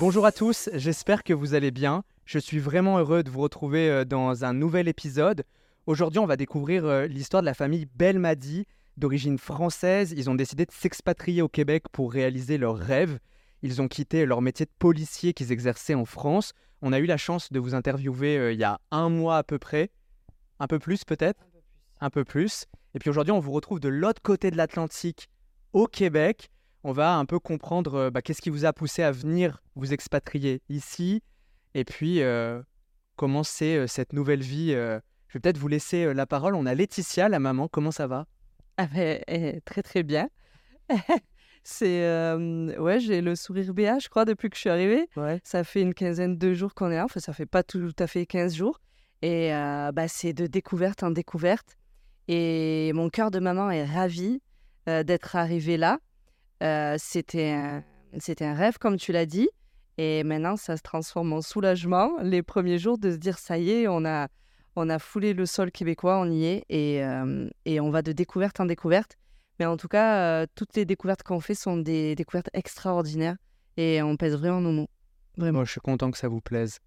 Bonjour à tous, j'espère que vous allez bien. Je suis vraiment heureux de vous retrouver euh, dans un nouvel épisode. Aujourd'hui, on va découvrir euh, l'histoire de la famille Belmadi, d'origine française. Ils ont décidé de s'expatrier au Québec pour réaliser leur rêve. Ils ont quitté leur métier de policier qu'ils exerçaient en France. On a eu la chance de vous interviewer euh, il y a un mois à peu près. Un peu plus peut-être? Un peu plus. Et puis aujourd'hui, on vous retrouve de l'autre côté de l'Atlantique, au Québec. On va un peu comprendre euh, bah, qu'est-ce qui vous a poussé à venir vous expatrier ici. Et puis, euh, comment c'est euh, cette nouvelle vie. euh. Je vais peut-être vous laisser la parole. On a Laetitia, la maman. Comment ça va? Ah ben, eh, très très bien. C'est ouais, j'ai le sourire béat, je crois, depuis que je suis arrivée. Ouais. Ça fait une quinzaine de jours qu'on est là. Enfin, ça fait pas tout à fait 15 jours. Et bah, c'est de découverte en découverte. Et mon cœur de maman est ravi d'être arrivé là. Euh, c'était un, c'était un rêve, comme tu l'as dit. Et maintenant, ça se transforme en soulagement. Les premiers jours de se dire, ça y est, on a, on a foulé le sol québécois, on y est. Et, euh, et on va de découverte en découverte. Mais en tout cas, euh, toutes les découvertes qu'on fait sont des découvertes extraordinaires. Et on pèse vraiment nos mots. Vraiment. Moi, je suis content que ça vous plaise.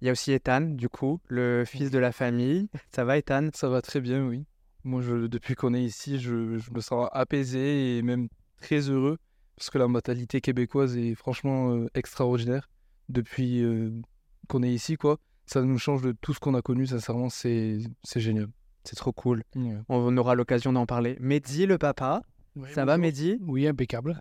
Il y a aussi Ethan, du coup, le fils de la famille. Ça va, Ethan? Ça va très bien, oui. Moi, je, depuis qu'on est ici, je, je me sens apaisé et même très heureux parce que la mentalité québécoise est franchement euh, extraordinaire. Depuis euh, qu'on est ici, quoi, ça nous change de tout ce qu'on a connu. Sincèrement, c'est c'est génial. C'est trop cool. On aura l'occasion d'en parler. Mehdi, le papa. Ça va, Mehdi? Oui, impeccable.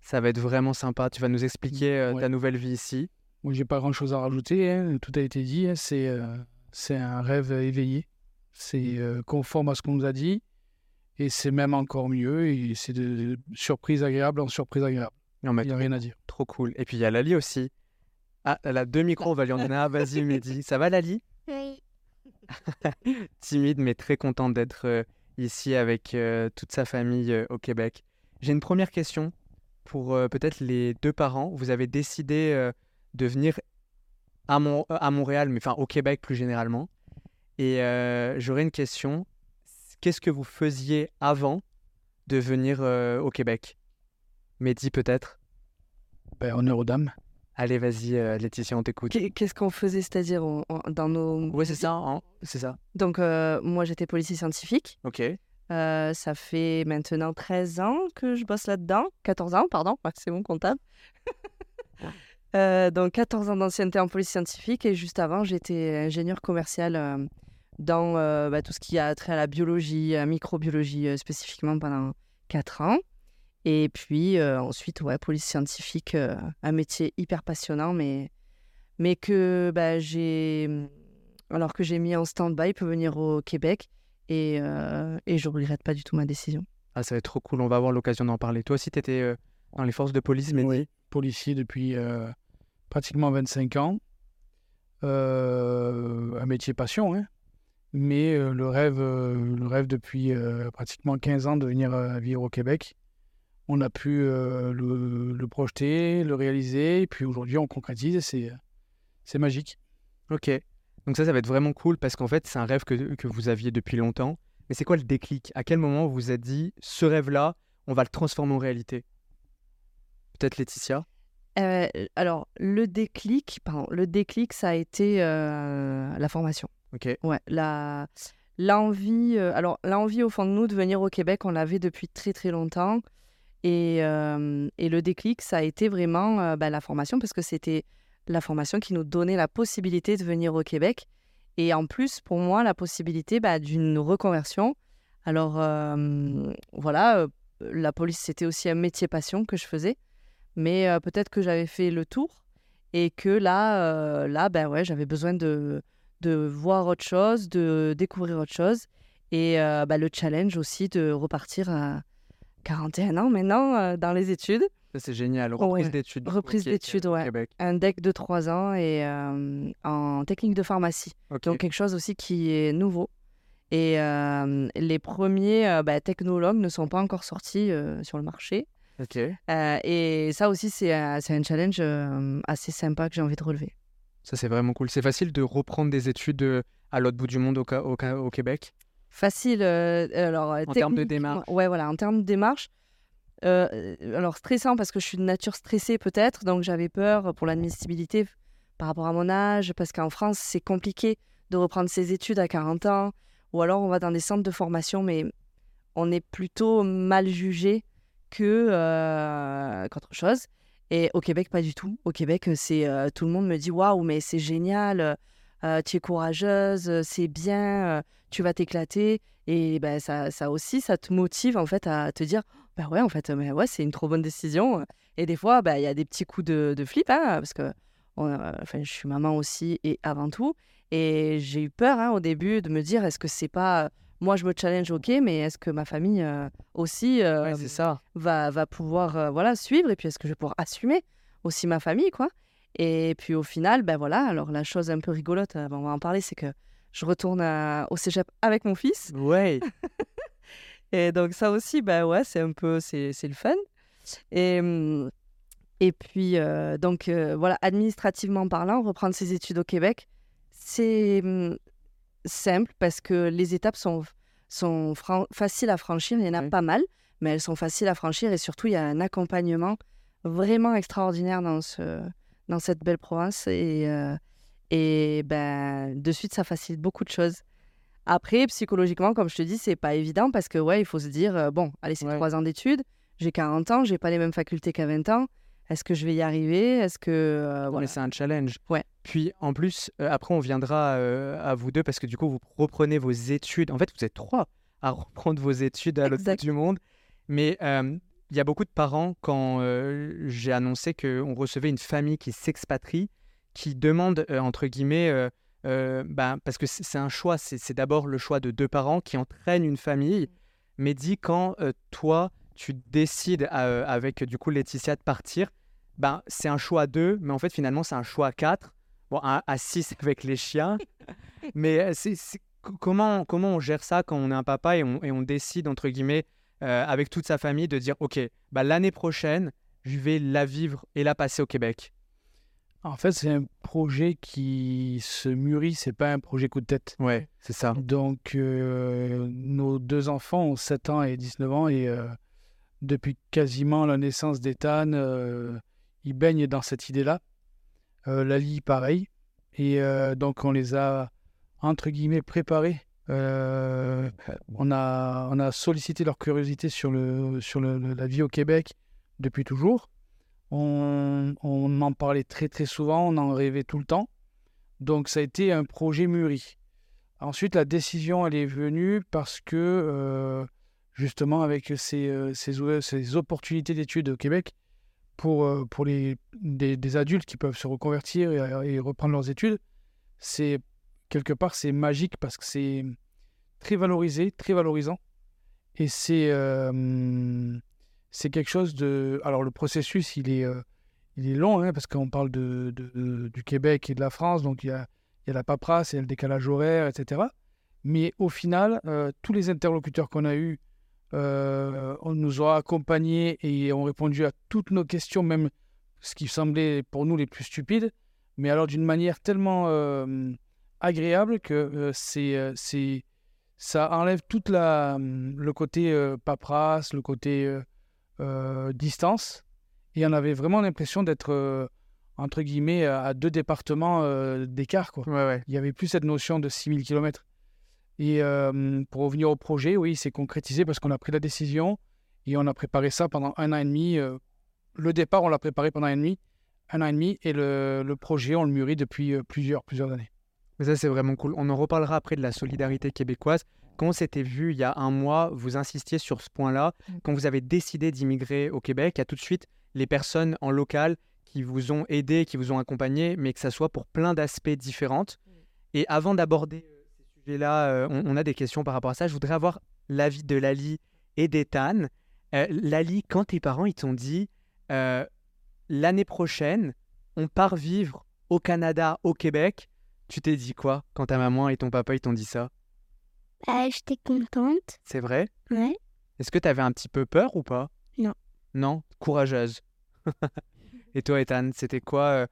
Ça va être vraiment sympa. Tu vas nous expliquer euh, Ouais. ta nouvelle vie ici. Moi, j'ai pas grand-chose à rajouter. hein. Tout a été dit. hein. C'est euh, c'est un rêve éveillé. C'est euh, conforme à ce qu'on nous a dit. Et c'est même encore mieux. Et c'est de surprise agréable en surprise agréable. Non, mais Il n'y a rien à dire. Trop cool. Et puis il y a Lali aussi. Ah, elle a deux micros, on va lui en donner un. Vas-y, Mehdi. Ça va, Lali? Oui. Timide, mais très contente d'être euh, ici avec euh, toute sa famille euh, au Québec. J'ai une première question pour euh, peut-être les deux parents. Vous avez décidé euh, de venir à, Mon- à Montréal, mais enfin au Québec plus généralement. Et euh, j'aurais une question. Qu'est-ce que vous faisiez avant de venir euh, au Québec? Mehdi, peut-être? Ben, honneur aux dames. Allez, vas-y, euh, Laetitia, on t'écoute. Qu'est- Qu'est-ce qu'on faisait, c'est-à-dire on- on- dans nos... Ouais, c'est ça, hein c'est ça. Donc, euh, moi, j'étais policier scientifique. Ok. Euh, ça fait maintenant 13 ans que je bosse là-dedans. 14 ans, pardon. C'est mon comptable. Euh, donc, 14 ans d'ancienneté en police scientifique. Et juste avant, j'étais ingénieur commercial euh, dans euh, bah, tout ce qui a trait à la biologie, à la microbiologie euh, spécifiquement pendant 4 ans. Et puis euh, ensuite, ouais, police scientifique, euh, un métier hyper passionnant, mais, mais que bah, j'ai. Alors que j'ai mis en stand-by pour venir au Québec. Et, euh, et je regrette pas du tout ma décision. Ah, ça va être trop cool, on va avoir l'occasion d'en parler. Toi aussi, tu étais dans les forces de police, mais Oui. Policier depuis euh, pratiquement 25 ans. Euh, un métier passion, hein. Mais euh, le, rêve, euh, le rêve depuis euh, pratiquement 15 ans de venir euh, vivre au Québec. On a pu euh, le, le projeter, le réaliser, et puis aujourd'hui on concrétise et c'est, c'est magique. Ok. Donc ça, ça va être vraiment cool parce qu'en fait, c'est un rêve que, que vous aviez depuis longtemps. Mais c'est quoi le déclic? À quel moment vous vous êtes dit, ce rêve-là, on va le transformer en réalité? Peut-être Laetitia? Euh, alors, le déclic, pardon, le déclic, ça a été euh, la formation. Ouais, la, l'envie, euh, alors l'envie au fond de nous de venir au Québec, on l'avait depuis très très longtemps. Et, euh, et le déclic, ça a été vraiment euh, bah, la formation, parce que c'était la formation qui nous donnait la possibilité de venir au Québec. Et en plus, pour moi, la possibilité bah, d'une reconversion. Alors, voilà, la police, c'était aussi un métier passion que je faisais. Mais peut-être que j'avais fait le tour et que là, là ben ouais, j'avais besoin de, de voir autre chose, de découvrir autre chose. Et euh, bah, le challenge aussi de repartir à 41 ans maintenant euh, dans les études. Ça, c'est génial. Reprise Ouais. d'études. Reprise d'études, au ouais. Québec. Un deck de 3 ans et euh, en technique de pharmacie. Donc quelque chose aussi qui est nouveau. Et euh, les premiers euh, bah, technologues ne sont pas encore sortis euh, sur le marché. Ok. Euh, et ça aussi, c'est un, challenge euh, assez sympa que j'ai envie de relever. Ça, c'est vraiment cool. C'est facile de reprendre des études euh, à l'autre bout du monde au, Québec? Facile. euh, alors, En termes de démarche. Ouais, voilà, en termes de démarche. Euh, alors stressant parce que je suis de nature stressée peut-être, donc j'avais peur pour l'admissibilité par rapport à mon âge, parce qu'en France c'est compliqué de reprendre ses études à 40 ans, ou alors on va dans des centres de formation, mais on est plutôt mal jugé que euh, qu'autre chose. Et au Québec, pas du tout. Au Québec, c'est euh, tout le monde me dit waouh, mais c'est génial, euh, tu es courageuse, c'est bien, tu vas t'éclater. Et ben, ça, ça aussi, ça te motive en fait à te dire bah ouais, en fait, mais ouais, c'est une trop bonne décision. Et des fois, bah, il y a des petits coups de, flip, hein, parce que enfin, je suis maman aussi et avant tout. Et j'ai eu peur hein, au début de me dire est-ce que c'est pas moi je me challenge ok mais est-ce que ma famille euh, aussi euh, ça. va va pouvoir euh, voilà suivre? Et puis est-ce que je vais pouvoir assumer aussi ma famille quoi? Et puis au final ben voilà alors la chose un peu rigolote on va en parler c'est que je retourne au cégep avec mon fils. Ouais. Et donc ça aussi ben ouais c'est un peu c'est le fun. Et hum, et puis donc voilà administrativement parlant reprendre ses études au Québec c'est hum, simple parce que les étapes sont, sont faciles à franchir. Il y en a pas mal, mais elles sont faciles à franchir et surtout, il y a un accompagnement vraiment extraordinaire dans, ce, dans cette belle province. Et, euh, et ben, de suite, ça facilite beaucoup de choses. Après, psychologiquement, comme je te dis, c'est pas évident parce que, ouais, il faut se dire, euh, bon, allez, c'est trois ans d'études, j'ai 40 ans, j'ai pas les mêmes facultés qu'à 20 ans. Est-ce que je vais y arriver? Est-ce que euh, voilà. c'est un challenge. Ouais. Puis en plus, euh, après on viendra euh, à vous deux parce que du coup vous reprenez vos études. En fait, vous êtes trois à reprendre vos études à l'autre bout du monde. Mais il y a beaucoup de parents quand j'ai annoncé qu'on recevait une famille qui s'expatrie, qui demande entre guillemets, ben, parce que c'est un choix. C'est d'abord le choix de deux parents qui entraînent une famille. Mais dit quand toi tu décides avec du coup Laetitia de partir, ben, c'est un choix à deux, mais en fait, finalement, c'est un choix à quatre. Bon, à, six avec les chiens. mais euh, c'est, comment, comment on gère ça quand on est un papa et on, et on décide, entre guillemets, euh, avec toute sa famille, de dire OK, bah, l'année prochaine, je vais la vivre et la passer au Québec? En fait, c'est un projet qui se mûrit, c'est pas un projet coup de tête. Ouais, c'est ça. Donc, euh, nos deux enfants ont 7 ans et 19 ans et depuis quasiment la naissance d'Ethan, ils baignent dans cette idée-là. Euh, Lali, pareil. Et euh, donc, on les a, entre guillemets, préparés. Euh, on, a, on a sollicité leur curiosité sur, le, sur la vie au Québec depuis toujours. On, en parlait très très souvent, on en rêvait tout le temps. Donc ça a été un projet mûri. Ensuite, la décision, elle est venue parce que, justement, avec ces, ces opportunités d'études au Québec, pour, euh, pour les, des, adultes qui peuvent se reconvertir et, reprendre leurs études, c'est quelque part c'est magique parce que c'est très valorisé, très valorisant. Et c'est euh, quelque chose de... Alors le processus, il est, euh, il est long, hein, parce qu'on parle de, du Québec et de la France, donc il y a, il y a la paperasse, il y a le décalage horaire, etc. Mais au final, tous les interlocuteurs qu'on a eus euh, on nous a accompagnés et ont répondu à toutes nos questions, même ce qui semblait pour nous les plus stupides, mais alors d'une manière tellement euh, agréable que euh, c'est, c'est, ça enlève tout le côté paperasse, le côté distance, et on avait vraiment l'impression d'être entre guillemets à deux départements d'écart. Quoi. Il n'y avait plus cette notion de 6000 km. Et pour revenir au projet, oui, c'est concrétisé parce qu'on a pris la décision et on a préparé ça pendant un an et demi. le départ, on l'a préparé pendant un an et demi, un an et demi, et le, le projet, on le mûrit depuis plusieurs, plusieurs années. Mais ça, c'est vraiment cool. On en reparlera après de la solidarité québécoise. Quand on s'était vu il y a un mois, vous insistiez sur ce point-là. Mmh. Quand vous avez décidé d'immigrer au Québec, il y a tout de suite les personnes en local qui vous ont aidé, qui vous ont accompagné, mais que ça soit pour plein d'aspects différents. Mmh. Et avant d'aborder là, euh, on, a des questions par rapport à ça. Je voudrais avoir l'avis de Lali et d'Ethan. Euh, Lali, quand tes parents ils t'ont dit euh, l'année prochaine, on part vivre au Canada, au Québec, tu t'es dit quoi quand ta maman et ton papa ils t'ont dit ça? Bah, J'étais contente. C'est vrai? Ouais. Est-ce que tu avais un petit peu peur ou pas? Non. Non? Courageuse. et toi, Ethan, c'était quoi euh,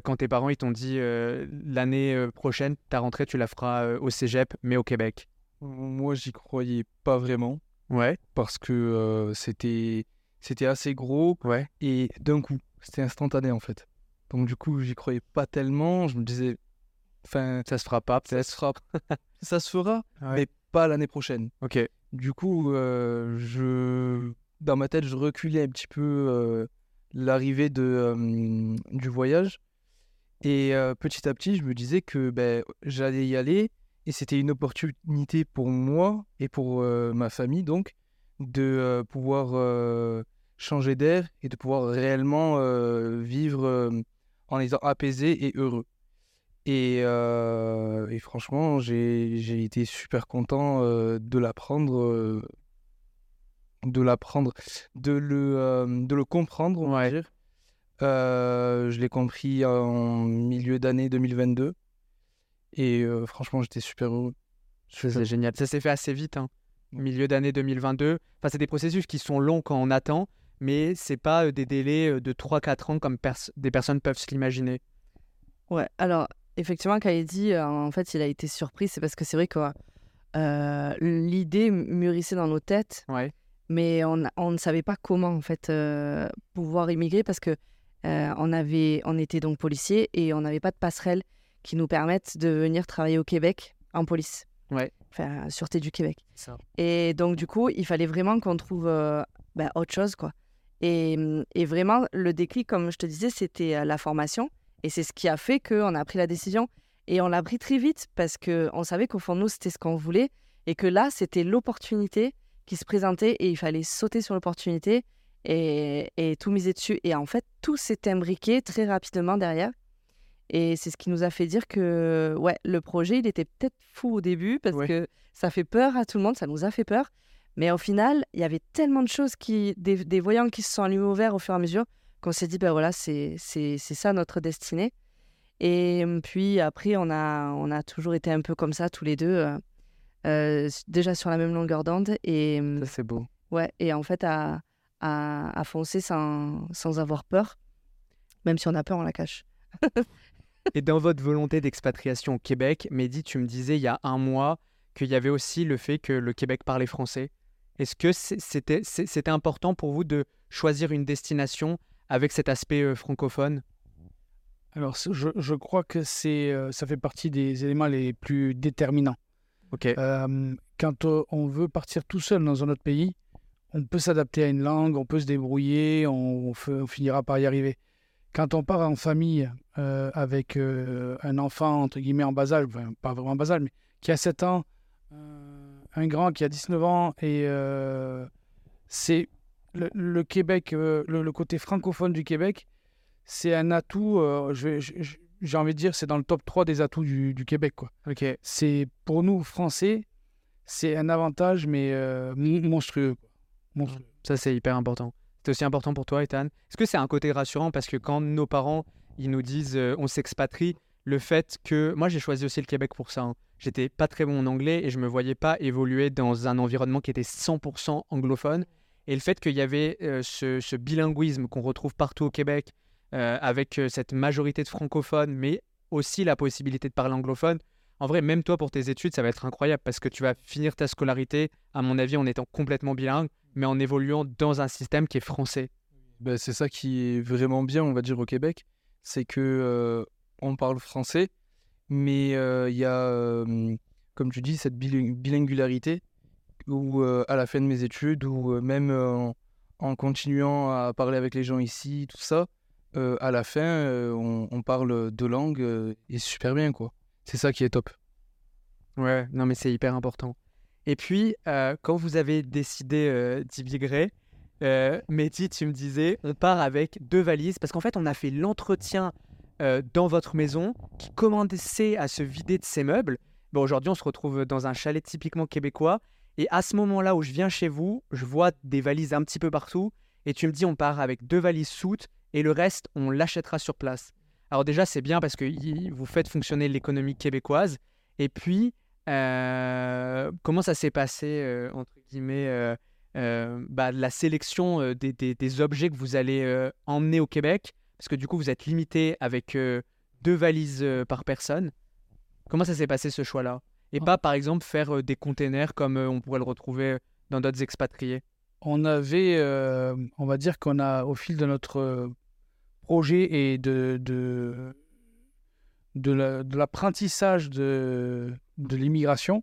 quand tes parents ils t'ont dit euh, l'année euh, prochaine, ta rentrée, tu la feras au cégep, mais au Québec Moi, j'y croyais pas vraiment. Ouais. Parce que c'était c'était assez gros Ouais. et d'un coup, c'était instantané en fait. Donc du coup, j'y croyais pas tellement. Je me disais, enfin, Ça se fera pas. ça se fera, ça se fera, Ouais. mais pas l'année prochaine. Ok. Du coup, euh, je, dans ma tête, je reculais un petit peu euh, l'arrivée de, euh, du voyage. Et euh, petit à petit, je me disais que ben, j'allais y aller. Et c'était une opportunité pour moi et pour euh, ma famille, donc, de pouvoir changer d'air et de pouvoir réellement vivre en étant apaisé et heureux. Et, et franchement, j'ai été super content de l'apprendre, de l'apprendre, de le, euh, de le comprendre, on va dire. Euh, je l'ai compris en milieu d'année 2022. Et euh, franchement, j'étais super heureux. C'est génial. Ça s'est fait assez vite, hein. milieu d'année 2022. Enfin, c'est des processus qui sont longs quand on attend, mais c'est pas euh, des délais de 3-4 ans comme pers- des personnes peuvent se l'imaginer. Ouais, alors effectivement, quand il dit euh, en fait il a été surpris, c'est parce que c'est vrai que euh, l'idée mûrissait dans nos têtes, Ouais. mais on, on ne savait pas comment en fait euh, pouvoir immigrer parce que euh, on avait, on était donc policier et on n'avait pas de passerelle qui nous permette de venir travailler au Québec en police. Ouais. Enfin, sûreté du Québec. Ça. Et donc, du coup, il fallait vraiment qu'on trouve euh, ben, autre chose, quoi. Et, et vraiment, le déclic, comme je te disais, c'était euh, la formation. Et c'est ce qui a fait qu'on a pris la décision. Et on l'a pris très vite parce qu'on savait qu'au fond de nous, c'était ce qu'on voulait. Et que là, c'était l'opportunité qui se présentait et il fallait sauter sur l'opportunité et, et tout miser dessus. Et en fait, tout s'est imbriqué très rapidement derrière. Et c'est ce qui nous a fait dire que ouais, le projet, il était peut-être fou au début parce Ouais. que ça fait peur à tout le monde, ça nous a fait peur. Mais au final, il y avait tellement de choses, qui, des, des voyants qui se sont allumés au vert au fur et à mesure, qu'on s'est dit, ben voilà, c'est ça notre destinée. Et hum, puis après, on a, on a toujours été un peu comme ça, tous les deux, euh, euh, déjà sur la même longueur d'onde. Et, hum, Ça, c'est beau. ouais, et en fait, à, à, à foncer sans, sans avoir peur. Même si on a peur, on la cache. Et dans votre volonté d'expatriation au Québec, Mehdi, tu me disais il y a un mois qu'il y avait aussi le fait que le Québec parlait français. Est-ce que c'était important pour vous de choisir une destination avec cet aspect euh, francophone? Alors, je, je crois que c'est, euh, ça fait partie des éléments les plus déterminants. Ok. Euh, quand euh, on veut partir tout seul dans un autre pays, on peut s'adapter à une langue, on peut se débrouiller, on, on fe- on finira par y arriver. Quand on part en famille euh, avec euh, un enfant, entre guillemets, en bas âge, enfin, pas vraiment en bas âge, mais qui a 7 ans, euh, un grand qui a 19 ans, et c'est le, le Québec, le, le côté francophone du Québec, c'est un atout, j'ai envie de dire, c'est dans le top 3 des atouts du, du Québec. Quoi c'est pour nous français, c'est un avantage mais mon- monstrueux. quoi. Monstrueux. Ça, c'est hyper important. C'est aussi important pour toi, Ethan. Est-ce que c'est un côté rassurant? Parce que quand nos parents ils nous disent euh, on s'expatrie, le fait que moi j'ai choisi aussi le Québec pour ça. hein. J'étais pas très bon en anglais et je me voyais pas évoluer dans un environnement qui était 100% anglophone. Et le fait qu'il y avait euh, ce, ce bilinguisme qu'on retrouve partout au Québec, euh, avec euh, cette majorité de francophones, mais aussi la possibilité de parler anglophone. En vrai, même toi pour tes études, ça va être incroyable parce que tu vas finir ta scolarité, à mon avis, en étant complètement bilingue mais en évoluant dans un système qui est français. Ben, c'est ça qui est vraiment bien, on va dire, au Québec. C'est que euh, on parle français, mais euh, il y a, euh, comme tu dis, cette biling- bilingularité où, euh, à la fin de mes études, ou même en, en continuant à parler avec les gens ici, tout ça, à la fin, on, on parle deux langues et super bien, quoi. C'est ça qui est top. Ouais, non mais c'est hyper important. Et puis, euh, quand vous avez décidé euh, d'immigrer, euh, Mehdi, tu me disais, on part avec deux valises, parce qu'en fait, on a fait l'entretien euh, dans votre maison qui commençait à se vider de ses meubles. Bon, aujourd'hui, on se retrouve dans un chalet typiquement québécois. Et à ce moment-là où je viens chez vous, je vois des valises un petit peu partout. Et tu me dis, on part avec deux valises soutes et le reste, on l'achètera sur place. Alors déjà, c'est bien parce que vous faites fonctionner l'économie québécoise. Et puis, comment ça s'est passé, euh, entre guillemets, euh, euh, bah, la sélection euh, des, des- des objets que vous allez euh, emmener au Québec? Parce que du coup, vous êtes limité avec euh, deux valises euh, par personne. Comment ça s'est passé ce choix-là? Et pas, par exemple, faire euh, des containers comme euh, on pourrait le retrouver dans d'autres expatriés? on avait, euh, on va dire qu'on a, au fil de notre euh, projet et de, de, de la- de l'apprentissage de, l'immigration,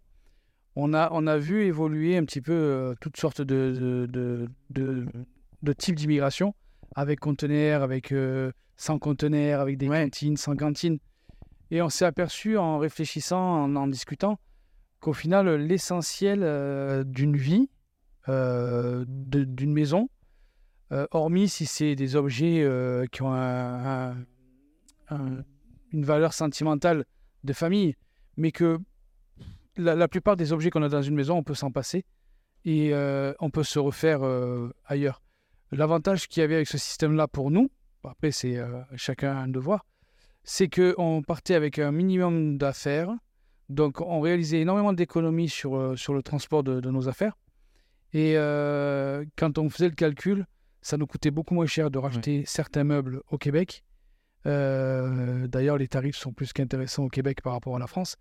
on a, on a vu évoluer un petit peu euh, toutes sortes de, de, de, types d'immigration, avec conteneurs, avec euh, sans conteneurs, avec des cantines, sans cantines. Et on s'est aperçu en réfléchissant, en en discutant, qu'au final, l'essentiel euh, d'une vie, d'une maison, hormis si c'est des objets qui ont un- un- un- une valeur sentimentale de famille, mais que la, la plupart des objets qu'on a dans une maison, on peut s'en passer et euh, on peut se refaire euh, ailleurs. L'avantage qu'il y avait avec ce système-là pour nous, après c'est euh, chacun un devoir, c'est qu'on partait avec un minimum d'affaires, donc on réalisait énormément d'économies sur, sur le transport de, de nos affaires. Et quand on faisait le calcul, ça nous coûtait beaucoup moins cher de racheter certains meubles au Québec. D'ailleurs, les tarifs sont plus qu'intéressants au Québec par rapport à la France.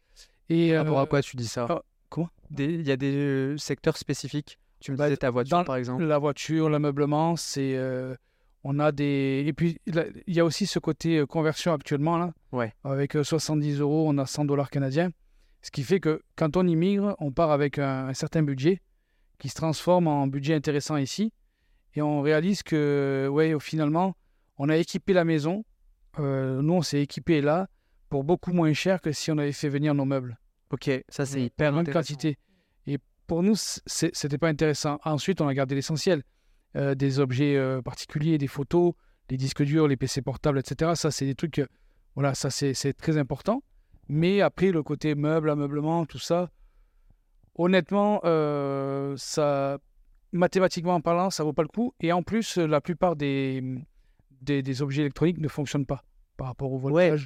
Et, Par rapport à euh, quoi tu dis ça ah, comment? Il y a des euh, secteurs spécifiques. Tu me Bah, disais ta voiture, par exemple. La voiture, l'ameublement, c'est. euh, on a des. Et puis, il y a aussi ce côté conversion actuellement, là. Ouais. Avec euh, 70 euros, on a 100 dollars canadiens. Ce qui fait que quand on immigre, on part avec un, un certain budget qui se transforme en budget intéressant ici. Et on réalise que, ouais, finalement, on a équipé la maison. Euh, nous, on s'est équipé là pour beaucoup moins cher que si on avait fait venir nos meubles Ok, ça c'est hyper même quantité. Et pour nous, c'était pas intéressant. Ensuite, on a gardé l'essentiel. Euh, des objets euh, particuliers, des photos, les disques durs, les PC portables, etc. Ça, c'est des trucs, euh, voilà, ça c'est très important. Mais après, le côté meuble, ameublement, tout ça, honnêtement, euh, ça, mathématiquement parlant, ça vaut pas le coup. Et en plus, la plupart des, des, des objets électroniques ne fonctionnent pas par rapport au Ouais.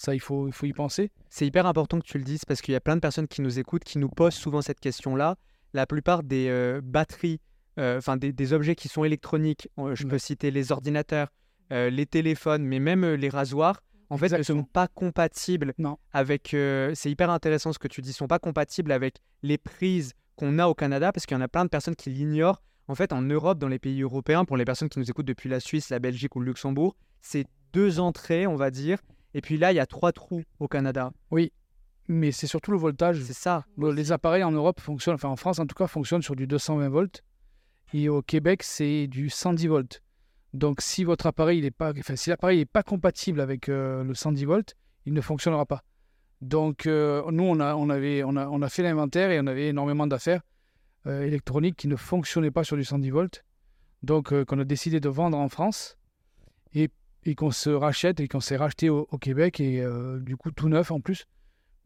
Ça, il faut, il faut y penser. C'est hyper important que tu le dises parce qu'il y a plein de personnes qui nous écoutent, qui nous posent souvent cette question-là. La plupart des euh, batteries, euh, enfin des, des objets qui sont électroniques, je peux Ouais. citer les ordinateurs, euh, les téléphones, mais même les rasoirs, en fait, ne sont pas compatibles Non. avec. c'est hyper intéressant ce que tu dis, sont pas compatibles avec les prises qu'on a au Canada parce qu'il y en a plein de personnes qui l'ignorent. En fait, en Europe, dans les pays européens, pour les personnes qui nous écoutent depuis la Suisse, la Belgique ou le Luxembourg, c'est deux entrées, on va dire. Et puis là, il y a trois trous au Canada. Mais c'est surtout le voltage. C'est ça. Les appareils en Europe fonctionnent, enfin en France en tout cas, fonctionnent sur du 220 volts. Et au Québec, c'est du 110 volts. Donc si votre appareil il est pas, enfin, si l'appareil n'est pas compatible avec euh, le 110 volts, il ne fonctionnera pas. Donc euh, nous, on a, on, avait, on, a, on a fait l'inventaire et on avait énormément d'affaires euh, électroniques qui ne fonctionnaient pas sur du 110 volts. Donc qu'on a décidé de vendre en France et, qu'on se rachète et qu'on s'est racheté au, au Québec et euh, du coup tout neuf en plus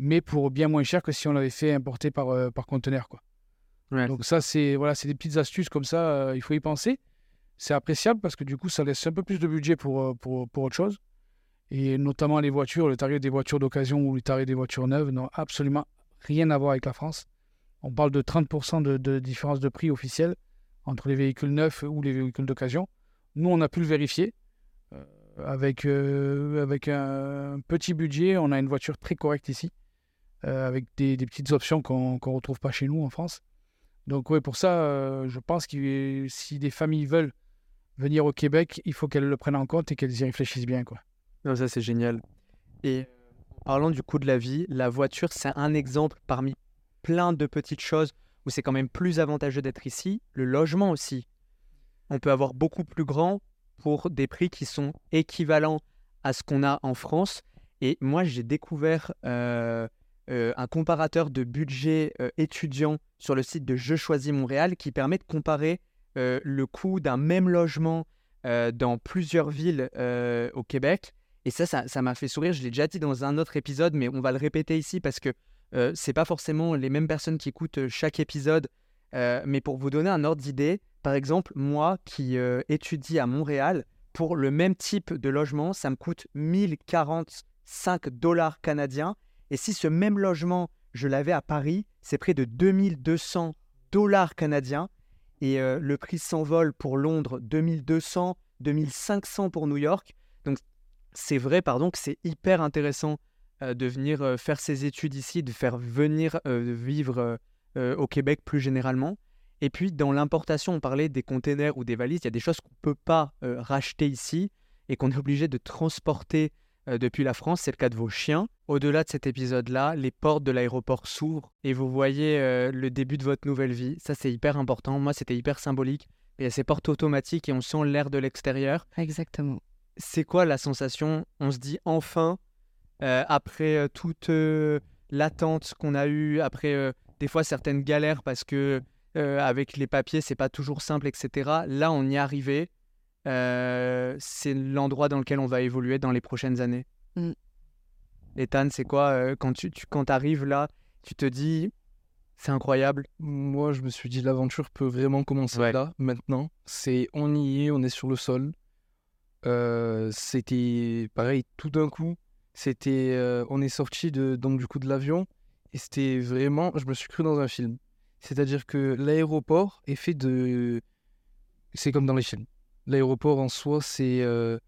mais pour bien moins cher que si on l'avait fait importer par, euh, par conteneur. Quoi. Ouais. Donc ça, c'est voilà, des petites astuces comme ça, euh, il faut y penser. C'est appréciable parce que du coup, ça laisse un peu plus de budget pour, euh, pour, pour autre chose. Et notamment les voitures, le tarif des voitures d'occasion ou le tarif des voitures neuves n'ont absolument rien à voir avec la France. On parle de 30% de, de différence de prix officielle entre les véhicules neufs ou les véhicules d'occasion. Nous, on a pu le vérifier. Avec, euh, avec un petit budget, on a une voiture très correcte ici euh, avec des, petites options qu'on ne retrouve pas chez nous en France. Donc oui, pour ça, euh, je pense que si des familles veulent venir au Québec, il faut qu'elles le prennent en compte et qu'elles y réfléchissent bien. Quoi. Non, ça c'est génial. Et parlant du coût de la vie, la voiture, c'est un exemple parmi plein de petites choses où c'est quand même plus avantageux d'être ici. Le logement aussi. On peut avoir beaucoup plus grand pour des prix qui sont équivalents à ce qu'on a en France. Et moi, j'ai découvert euh, euh, un comparateur de budget euh, étudiant sur le site de Je choisis Montréal qui permet de comparer le coût d'un même logement dans plusieurs villes au Québec. Et ça, ça m'a fait sourire. Je l'ai déjà dit dans un autre épisode, mais on va le répéter ici parce que euh, c'est pas forcément les mêmes personnes qui écoutent chaque épisode. Euh, mais pour vous donner un ordre d'idée, par exemple, moi qui euh, étudie à Montréal, pour le même type de logement, ça me coûte 1045 dollars canadiens. Et si ce même logement, je l'avais à Paris, c'est près de 2200 dollars canadiens. Et euh, le prix s'envole pour Londres, 2200, 2500 pour New York. Donc c'est vrai, pardon, que c'est hyper intéressant de venir faire ses études ici, de faire venir vivre euh, au Québec plus généralement. Et puis, dans l'importation, on parlait des containers ou des valises. Il y a des choses qu'on ne peut pas euh, racheter ici et qu'on est obligé de transporter euh, depuis la France. C'est le cas de vos chiens. Au-delà de cet épisode-là, les portes de l'aéroport s'ouvrent et vous voyez le début de votre nouvelle vie. Ça, c'est hyper important. Moi, c'était hyper symbolique. Il y a ces portes automatiques et on sent l'air de l'extérieur. Exactement. C'est quoi la sensation? On se dit enfin, après toute l'attente qu'on a eue, après des fois certaines galères parce que euh, avec les papiers, c'est pas toujours simple, etc. Là, on y est arrivé. Euh, c'est l'endroit dans lequel on va évoluer dans les prochaines années. Mm. Ethan, c'est quoi euh, quand tu, tu quand arrives là, tu te dis, c'est incroyable? Moi, je me suis dit, l'aventure peut vraiment commencer Ouais. là, maintenant. C'est, on y est, on est sur le sol. Euh, c'était pareil, tout d'un coup, c'était, euh, on est sorti de, donc du coup de l'avion et c'était vraiment, je me suis cru dans un film. C'est-à-dire que l'aéroport est fait de, c'est comme dans les films. L'aéroport en soi, c'est, euh,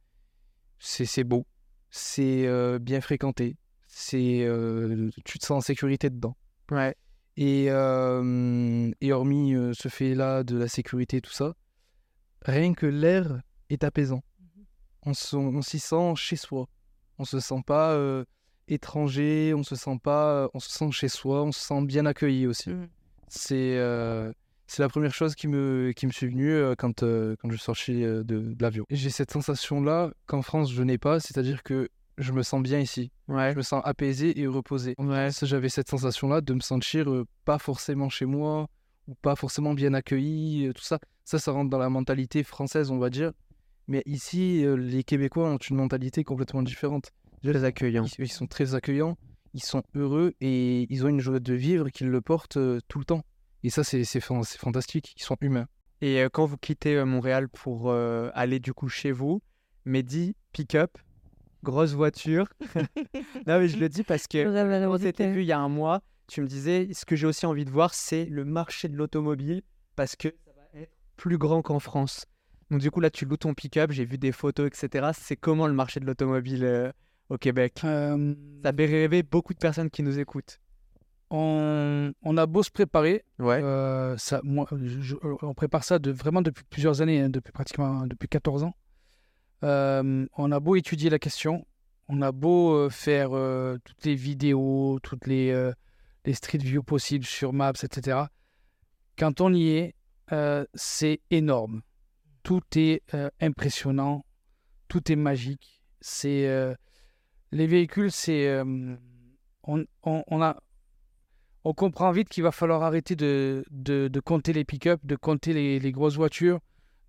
c'est, beau, c'est euh, bien fréquenté, c'est, euh, tu te sens en sécurité dedans. Ouais. Et, euh, et hormis ce fait-là de la sécurité et tout ça, rien que l'air est apaisant. On se- on s'y sent chez soi. On se sent pas étranger, on se sent pas, on se sent chez soi, on se sent bien accueilli aussi. C'est euh, c'est la première chose qui me, qui me suis venue euh, quand, euh, quand je suis sorti euh, de, de l'avion. J'ai cette sensation-là qu'en France je n'ai pas, c'est-à-dire que je me sens bien ici. Ouais. Je me sens apaisé et reposé. Ouais. J'avais cette sensation-là de me sentir euh, pas forcément chez moi ou pas forcément bien accueilli, euh, tout ça. Ça, ça rentre dans la mentalité française, on va dire. Mais ici, euh, les Québécois ont une mentalité complètement différente. Très accueillant. Ils, ils sont très accueillants, ils sont heureux et ils ont une joie de vivre qu'ils le portent euh, tout le temps. Et ça, c'est c'est fan- c'est fantastique. Ils sont humains. Et euh, quand vous quittez euh, Montréal pour euh, aller du coup chez vous, Mehdi, pick-up, grosse voiture. non mais je le dis parce que on s'était vu il y a un mois, tu me disais, ce que j'ai aussi envie de voir, c'est le marché de l'automobile parce que ça va être plus grand qu'en France. Donc du coup là, tu loues ton pick-up, j'ai vu des photos, etc. C'est comment le marché de l'automobile euh, au Québec Euh, Ça fait rêver beaucoup de personnes qui nous écoutent. on, on a beau se préparer, Ouais. euh, ça, moi, je- je- on prépare ça de, vraiment depuis plusieurs années, hein, depuis pratiquement depuis 14 ans. Euh, on a beau étudier la question, on a beau faire toutes les vidéos, toutes les, les street views possibles sur Maps, etc. Quand on y est, euh, c'est énorme. Tout est euh, impressionnant, tout est magique. C'est euh, les véhicules, c'est euh, on, comprend vite qu'il va falloir arrêter de, compter les pick-up, de compter les, grosses voitures,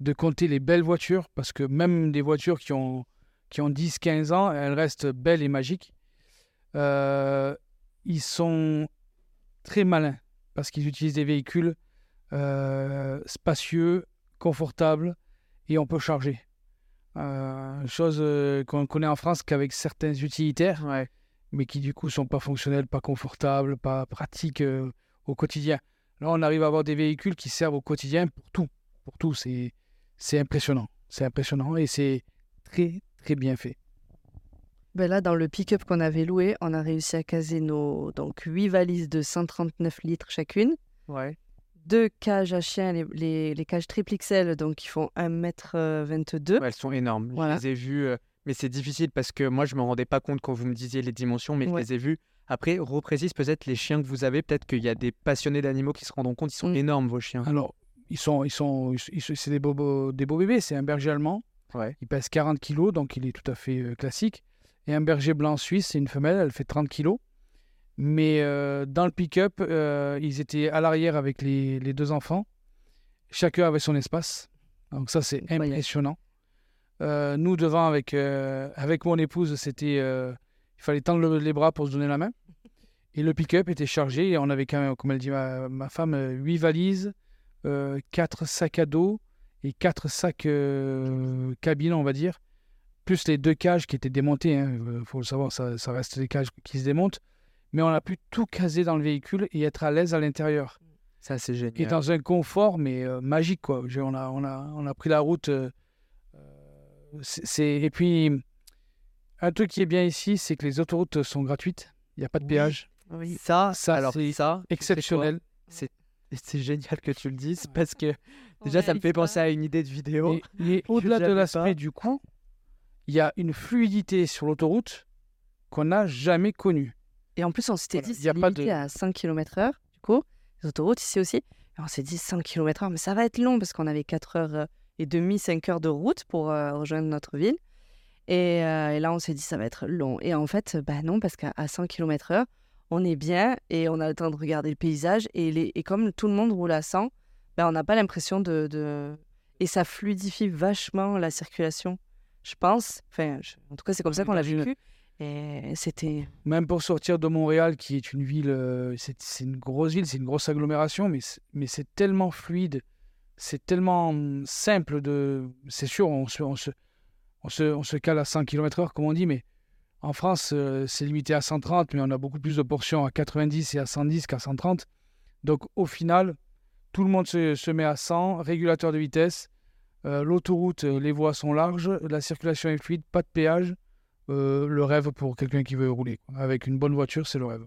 de compter les belles voitures, parce que même des voitures qui ont, qui ont 10-15 ans, elles restent belles et magiques. Euh, ils sont très malins, parce qu'ils utilisent des véhicules euh, spacieux, confortables, et on peut charger. Euh, chose euh, qu'on connaît en France qu'avec certains utilitaires Ouais. mais qui du coup sont pas fonctionnels, pas confortables, pas pratiques euh, au quotidien. Là, on arrive à avoir des véhicules qui servent au quotidien pour tout. Pour tout, c'est c'est impressionnant. C'est impressionnant et c'est très très bien fait. Ben là, dans le pick-up qu'on avait loué, on a réussi à caser nos donc 8 valises de 139 litres chacune, Ouais. Deux cages à chiens, les, les, les cages triple XL, donc qui font 1m22. Ouais, elles sont énormes. Voilà. Je les ai vues, euh, mais c'est difficile parce que moi, je me rendais pas compte quand vous me disiez les dimensions, mais Ouais. je les ai vues. Après, reprécise peut-être les chiens que vous avez. Peut-être qu'il y a des passionnés d'animaux qui se rendront compte. Ils sont Mm. énormes, vos chiens. Alors, ils sont ils sont ils sont- c'est des beaux, beaux- des beaux bébés, c'est un berger allemand. Ouais. Il pèse 40 kilos, donc il est tout à fait euh, classique. Et un berger blanc suisse, c'est une femelle, elle fait 30 kilos. Mais euh, dans le pick-up, euh, ils étaient à l'arrière avec les, les deux enfants. Chacun avait son espace. Donc ça, c'est impressionnant. Euh, nous, devant, avec, avec mon épouse, c'était, il fallait tendre le- les bras pour se donner la main. Et le pick-up était chargé. Et on avait, quand même, comme elle dit ma, ma femme, huit valises, quatre sacs à dos et quatre sacs cabines, on va dire. Plus les deux cages qui étaient démontées. Il faut le savoir, ça, ça reste des cages qui se démontent. Mais on a pu tout caser dans le véhicule et être à l'aise à l'intérieur. Ça, c'est Et génial. dans un confort, mais euh, magique, quoi. Je- On a, on, a, on a pris la route. euh, euh, c'est, c'est- Et puis, un truc qui est bien ici, c'est que les autoroutes sont gratuites. Il n'y a pas de Oui. péage. Oui. Ça, Ça, alors c'est ça, Exceptionnel. C'est Et c'est génial que tu le dises parce que déjà, ça me fait penser à une idée de vidéo. Et, et au-delà de l'aspect pas. du coût, il y a une fluidité sur l'autoroute qu'on n'a jamais connue. Et en plus, on s'était Voilà, dit, y a c'est limité de- à 5 km/h, du coup, les autoroutes ici aussi. Et on s'est dit 5 km/h, mais ça va être long parce qu'on avait 4 heures euh, et demie, 5 heures de route pour euh, rejoindre notre ville. Et, euh, et là, on s'est dit, ça va être long. Et en fait, bah non, parce qu'à à 100 km/h, on est bien et on a le temps de regarder le paysage. Et, les, et comme tout le monde roule à 100, bah, on n'a pas l'impression de, de- Et ça fluidifie vachement la circulation, je pense. Enfin, je- en tout cas, c'est comme ça qu'on l'a vécu. Même pour sortir de Montréal, qui est une ville, euh, c'est une grosse ville, c'est une grosse agglomération, mais c'est- tellement fluide, c'est tellement hum, simple de. C'est sûr, on se, on, se, on, se, on se cale à 100 km/h, comme on dit, mais en France, euh, c'est limité à 130, mais on a beaucoup plus de portions à 90 et à 110 qu'à 130. Donc au final, tout le monde se, met à 100, régulateur de vitesse, euh, l'autoroute, les voies sont larges, la circulation est fluide, pas de péage. Euh, le rêve pour quelqu'un qui veut rouler. Avec une bonne voiture, c'est le rêve.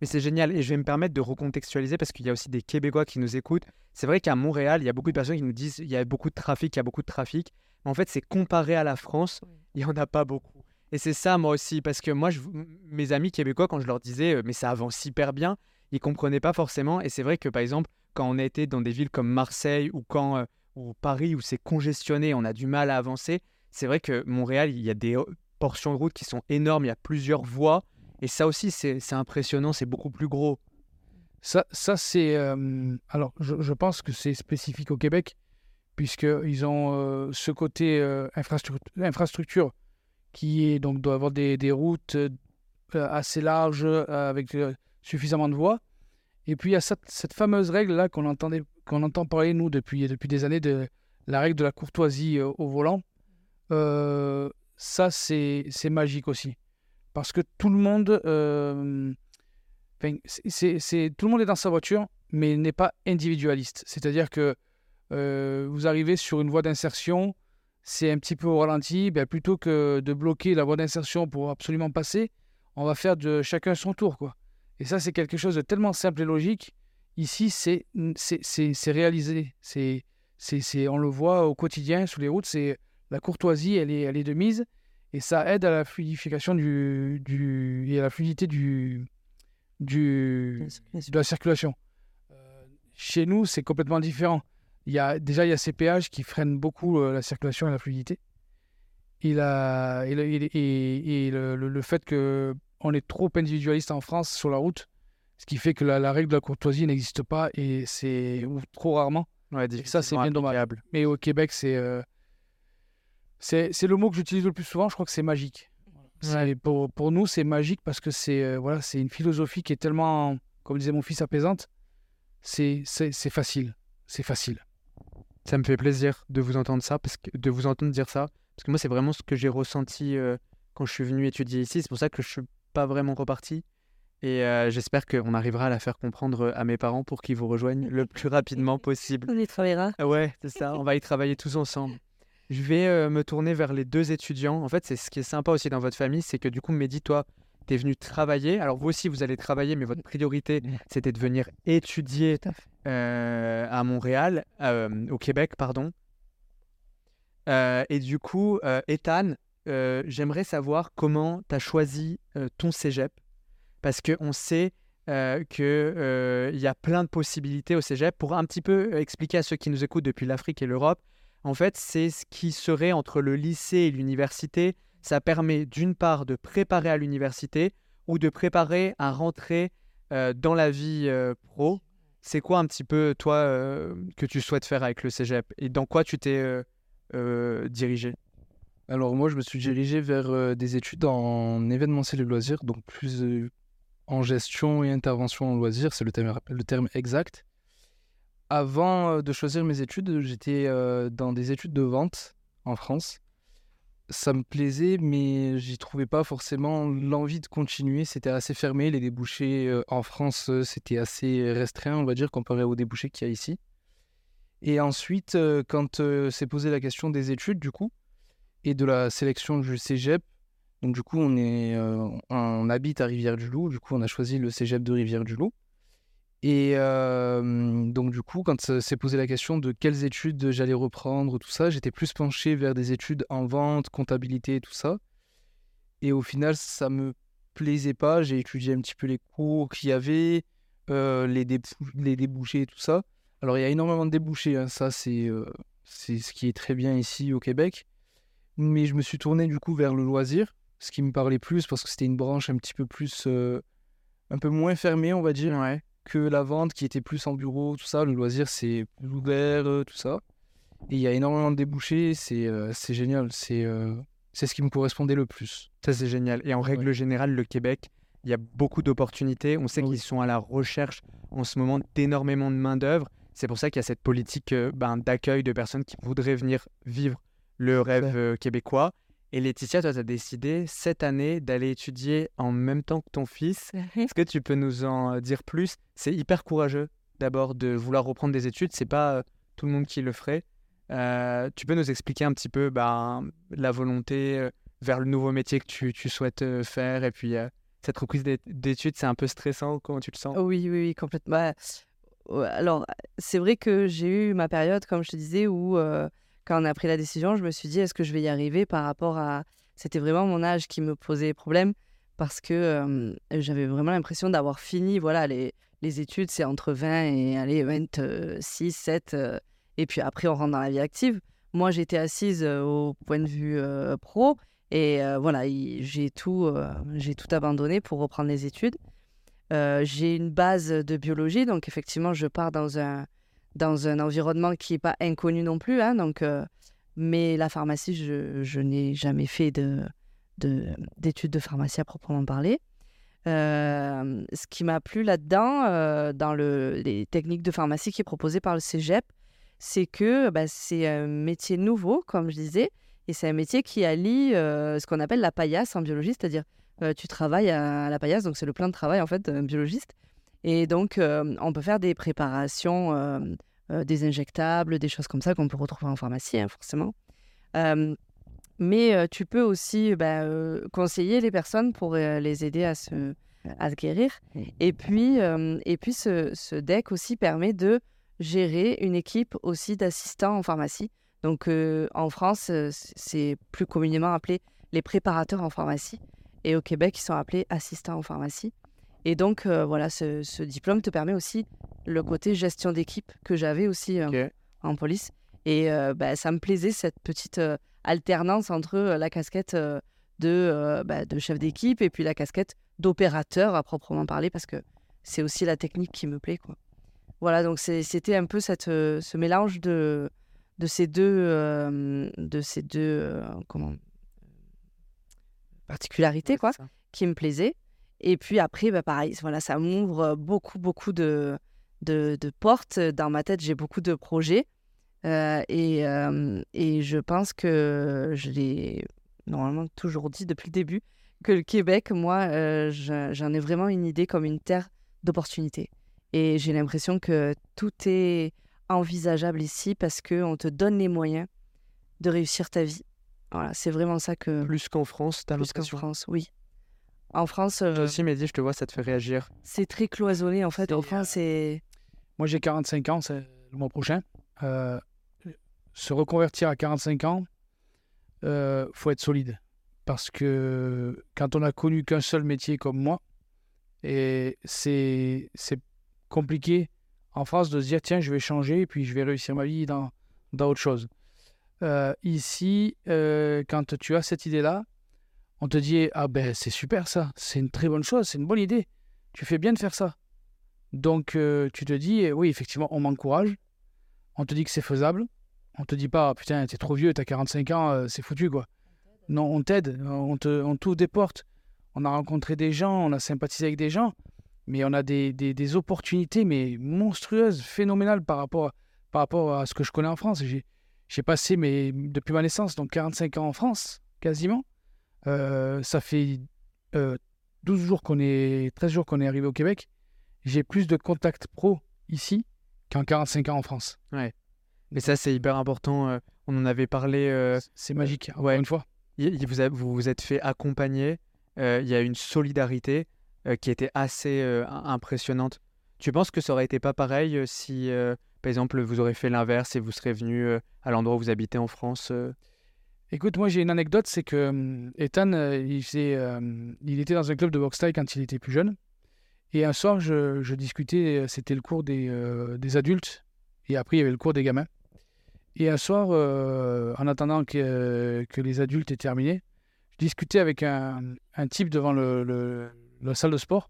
Mais c'est génial et je vais me permettre de recontextualiser parce qu'il y a aussi des Québécois qui nous écoutent. C'est vrai qu'à Montréal, il y a beaucoup de personnes qui nous disent il y a beaucoup de trafic, il y a beaucoup de trafic. Mais en fait, c'est comparé à la France, il n'y en a pas beaucoup. Et c'est ça, moi aussi, parce que moi, je, mes amis québécois, quand je leur disais euh, mais ça avance hyper bien, ils comprenaient pas forcément. Et c'est vrai que par exemple, quand on a été dans des villes comme Marseille ou quand euh, ou Paris où c'est congestionné, on a du mal à avancer. C'est vrai que Montréal, il y a des portions de route qui sont énormes, il y a plusieurs voies. Et ça aussi, c'est impressionnant, c'est beaucoup plus gros. Ça, ça c'est. euh, alors, je, pense que c'est spécifique au Québec, puisqu'ils ont euh, ce côté euh, infrastructure, qui est, donc, doit avoir des, routes assez larges avec suffisamment de voies. Et puis, il y a cette, fameuse règle-là qu'on qu'on entend parler, nous, depuis, depuis des années, de la règle de la courtoisie au volant. Ça, c'est magique aussi. Parce que tout le monde. euh, tout le monde est dans sa voiture, mais n'est pas individualiste. C'est-à-dire que euh, vous arrivez sur une voie d'insertion, c'est un petit peu au ralenti, ben, plutôt que de bloquer la voie d'insertion pour absolument passer, on va faire de chacun son tour. Quoi. Et ça, c'est quelque chose de tellement simple et logique. Ici, c'est réalisé. C'est on le voit au quotidien sur les routes. C'est la courtoisie, elle est, elle est de mise. Et ça aide à la fluidification du, du, et à la fluidité du, du, de la circulation. Euh, chez nous, c'est complètement différent. Il y a, déjà, il y a ces péages qui freinent beaucoup euh, la circulation et la fluidité. Et, la, et, le, et, et- et le, le- le fait qu'on est trop individualiste en France sur la route, ce qui fait que la, la règle de la courtoisie n'existe pas et c'est ou trop rarement. Ouais, ça, c'est bien dommage. Mais au Québec, c'est euh, c'est le mot que j'utilise le plus souvent. Je crois que c'est magique. Pour, pour nous, c'est magique parce que c'est euh, voilà, c'est une philosophie qui est tellement, comme disait mon fils, apaisante. C'est c'est c'est facile. C'est facile. Ça me fait plaisir de vous entendre ça, parce que, de vous entendre dire ça, parce que moi, c'est vraiment ce que j'ai ressenti euh, quand je suis venu étudier ici. C'est pour ça que je suis pas vraiment reparti. Et euh, j'espère qu'on arrivera à la faire comprendre à mes parents pour qu'ils vous rejoignent le plus rapidement possible. On y travaillera. Ouais, c'est ça. On va y travailler tous ensemble. Je vais euh, me tourner vers les deux étudiants. En fait, c'est ce qui est sympa aussi dans votre famille, c'est que du coup, Mehdi, toi, tu es venu travailler. Alors, vous aussi, vous allez travailler, mais votre priorité, c'était de venir étudier euh, à Montréal, euh, au Québec, pardon. Et du coup, Ethan, j'aimerais savoir comment tu as choisi ton cégep. Parce qu'on sait euh, qu'il y a plein de possibilités au cégep. Pour un petit peu expliquer à ceux qui nous écoutent depuis l'Afrique et l'Europe, en fait, c'est ce qui serait entre le lycée et l'université. Ça permet d'une part de préparer à l'université ou de préparer à rentrer euh, dans la vie euh, pro. C'est quoi un petit peu, toi, euh, que tu souhaites faire avec le cégep Et dans quoi tu t'es dirigé? Alors moi, je me suis dirigé vers des études en événementiel et loisirs, donc plus en gestion et intervention en loisirs, c'est le terme exact. Avant euh, de choisir mes études, j'étais euh, dans des études de vente en France. Ça me plaisait, mais j'y trouvais pas forcément l'envie de continuer. C'était assez fermé. Les débouchés euh, en France, c'était assez restreint, on va dire, comparé aux débouchés qu'il y a ici. Et ensuite, quand s'est posé la question des études, du coup, et de la sélection du cégep. Du coup, on, est, on habite à Rivière-du-Loup. Du coup, on a choisi le cégep de Rivière-du-Loup. Et donc, du coup, quand s'est posé la question de quelles études j'allais reprendre, tout ça, j'étais plus penché vers des études en vente, comptabilité, tout ça. Et au final, ça me plaisait pas. J'ai étudié un petit peu les cours qu'il y avait, les, débouchés et tout ça. Alors, il y a énormément de débouchés. hein. Ça, c'est ce qui est très bien ici au Québec. Mais je me suis tourné du coup vers le loisir, ce qui me parlait plus parce que c'était une branche un petit peu plus. un peu moins fermée, on va dire Ouais. Que la vente qui était plus en bureau, tout ça. Le loisir, c'est plus ouvert, euh, tout ça. Et il y a énormément de débouchés, c'est euh, génial. C'est euh, c'est ce qui me correspondait le plus. Ça, c'est génial. Et en règle générale, le Québec, il y a beaucoup d'opportunités. On sait Oui. qu'ils sont à la recherche en ce moment d'énormément de main-d'œuvre. C'est pour ça qu'il y a cette politique euh, ben, d'accueil de personnes qui voudraient venir vivre le rêve québécois. Et Laetitia, toi, tu as décidé cette année d'aller étudier en même temps que ton fils. Est-ce que tu peux nous en euh, dire plus? C'est hyper courageux d'abord de vouloir reprendre des études. C'est pas euh, tout le monde qui le ferait. Euh, tu peux nous expliquer un petit peu ben, la volonté euh, vers le nouveau métier que tu, tu souhaites faire et puis cette reprise d'é- d'études, c'est un peu stressant. Comment tu le sens? Oui, oui, oui, complètement. Bah, alors, c'est vrai que j'ai eu ma période, comme je te disais, où quand on a pris la décision, je me suis dit, est-ce que je vais y arriver par rapport à... C'était vraiment mon âge qui me posait problème parce que j'avais vraiment l'impression d'avoir fini, voilà, les, les études, c'est entre 20 et allez, 26, 7, euh, et puis après, on rentre dans la vie active. Moi, j'étais assise euh, au point de vue euh, pro, et voilà, il- j'ai tout, j'ai tout abandonné pour reprendre les études. J'ai une base de biologie, donc effectivement, je pars dans un, dans un environnement qui n'est pas inconnu non plus. hein, donc, euh, mais la pharmacie, je, n'ai jamais fait de, de- d'études de pharmacie à proprement parler. Euh, ce qui m'a plu là-dedans, euh, dans le, les techniques de pharmacie qui est proposées par le cégep, c'est que bah, c'est un métier nouveau, comme je disais, et c'est un métier qui allie ce qu'on appelle la paillasse en biologie, c'est-à-dire tu travailles à la paillasse, donc c'est le plan de travail en fait d'un biologiste. Et donc euh, on peut faire des préparations, euh, euh, des injectables, des choses comme ça qu'on peut retrouver en pharmacie, hein, forcément. Mais tu peux aussi bah, conseiller les personnes pour les aider à se, à se guérir. Et puis, et puis ce, ce deck aussi permet de gérer une équipe aussi d'assistants en pharmacie. Donc en France, c'est plus communément appelé les préparateurs en pharmacie. Et au Québec, ils sont appelés assistants en pharmacie. Et donc, euh, voilà, ce, ce diplôme te permet aussi le côté gestion d'équipe que j'avais aussi euh, en police. Et euh, bah, ça me plaisait, cette petite alternance entre la casquette de, bah, de chef d'équipe et puis la casquette d'opérateur à proprement parler, parce que c'est aussi la technique qui me plaît. Quoi. Voilà, donc c'était un peu cette, ce mélange de, de ces deux, de ces deux comment, particularités, quoi qui me plaisait. Et puis après, bah, pareil, voilà, ça m'ouvre beaucoup, beaucoup de, de, de portes. Dans ma tête, j'ai beaucoup de projets. Euh, et, euh, et je pense que je l'ai normalement toujours dit depuis le début, que le Québec, moi, euh, je- j'en ai vraiment une idée comme une terre d'opportunités. Et j'ai l'impression que tout est envisageable ici parce qu'on te donne les moyens de réussir ta vie. Voilà, c'est vraiment ça que... Plus qu'en France, t'as Plus qu'en. France, oui. En France, Toi euh, aussi, Mehdi, je te vois, ça te fait réagir. c'est très cloisonné en fait. En France, c'est Moi, j'ai 45 ans, c'est le mois prochain. Euh, se reconvertir à 45 ans, euh, faut être solide. Parce que quand on a connu qu'un seul métier comme moi, et c'est c'est compliqué en France de se dire tiens, je vais changer et puis je vais réussir ma vie dans, dans autre chose. Euh, ici, euh, quand tu as cette idée-là, on te dit ah ben c'est super ça, c'est une très bonne chose, c'est une bonne idée. Tu fais bien de faire ça. Donc, euh, tu te dis, oui, effectivement, on m'encourage. On te dit que c'est faisable. On te dit pas, putain, t'es trop vieux, t'as 45 ans, euh, c'est foutu, quoi. Non, on t'aide, on te, on t'ouvre des portes. On a rencontré des gens, on a sympathisé avec des gens, mais on a des, des, opportunités, mais monstrueuses, phénoménales par rapport, à- par rapport à ce que je connais en France. J'ai passé, mes, depuis ma naissance, donc 45 ans en France, quasiment. Euh, ça fait euh, 12 jours qu'on est, 13 jours qu'on est arrivé au Québec j'ai plus de contacts pro ici qu'en 45 ans en France. Mais ça, c'est hyper important. euh, on en avait parlé. euh, C'est magique, encore ouais. une fois. vous, vous vous êtes fait accompagner. Il y a une solidarité qui était assez im- impressionnante Tu penses que ça aurait été pas pareil si, euh, par exemple, vous aurez fait l'inverse et vous serez venu euh, à l'endroit où vous habitez en France euh? Écoute, moi j'ai une anecdote, c'est que hum, Ethan, euh, il, faisait, euh, il était dans un club de boxe thaï quand il était plus jeune. Et un soir, je, je discutais, euh, c'était le cours des, euh, des adultes, et après il y avait le cours des gamins. Et un soir, euh, en attendant que, que les adultes aient terminé, je discutais avec un, un type devant le, le- la salle de sport,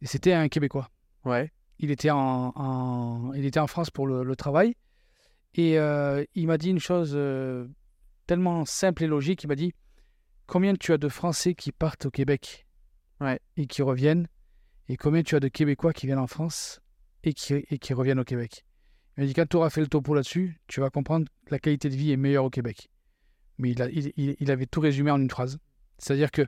et c'était un Québécois. Ouais. Il était en, en- il était en France pour le, le travail. Et il m'a dit une chose tellement simple et logique. Il m'a dit Combien tu as de Français qui partent au Québec Ouais. et qui reviennent Et combien tu as de Québécois qui viennent en France et qui, et qui reviennent au Québec? Il m'a dit Quand tu auras fait le topo là-dessus, tu vas comprendre que la qualité de vie est meilleure au Québec. Mais il, a- il- il- il avait tout résumé en une phrase. C'est-à-dire que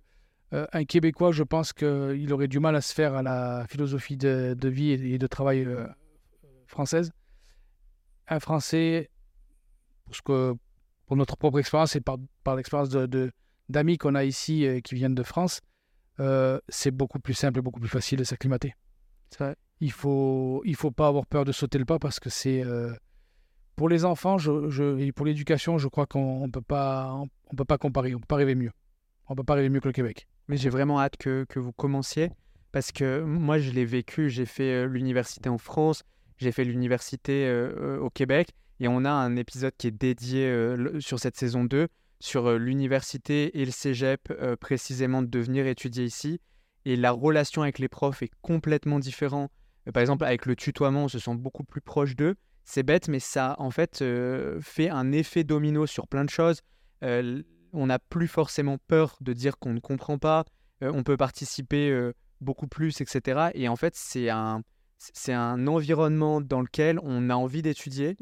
euh, un Québécois, je pense qu'il aurait du mal à se faire à la philosophie de, de vie et de travail euh, française. Un Français, parce que pour notre propre expérience et par, par l'expérience de, de- d'amis qu'on a ici euh, qui viennent de France, euh, c'est beaucoup plus simple et beaucoup plus facile de s'acclimater. Il faut, il faut pas avoir peur de sauter le pas parce que c'est euh, pour les enfants je, je- et pour l'éducation, je crois qu'on on peut pas, on, on peut pas comparer, on peut pas rêver mieux. On peut pas rêver mieux que le Québec. Mais j'ai vraiment hâte que, que vous commenciez parce que moi, je l'ai vécu. J'ai fait l'université en France, j'ai fait l'université au Québec et on a un épisode qui est dédié euh, sur cette saison 2 sur euh, l'université et le cégep, euh, précisément de venir étudier ici. Et la relation avec les profs est complètement différente. Par exemple, avec le tutoiement, on se sent beaucoup plus proche d'eux. C'est bête, mais ça, en fait, fait un effet domino sur plein de choses. On n'a plus forcément peur de dire qu'on ne comprend pas, on peut participer beaucoup plus, etc. Et en fait, c'est un, c'est un environnement dans lequel on a envie d'étudier.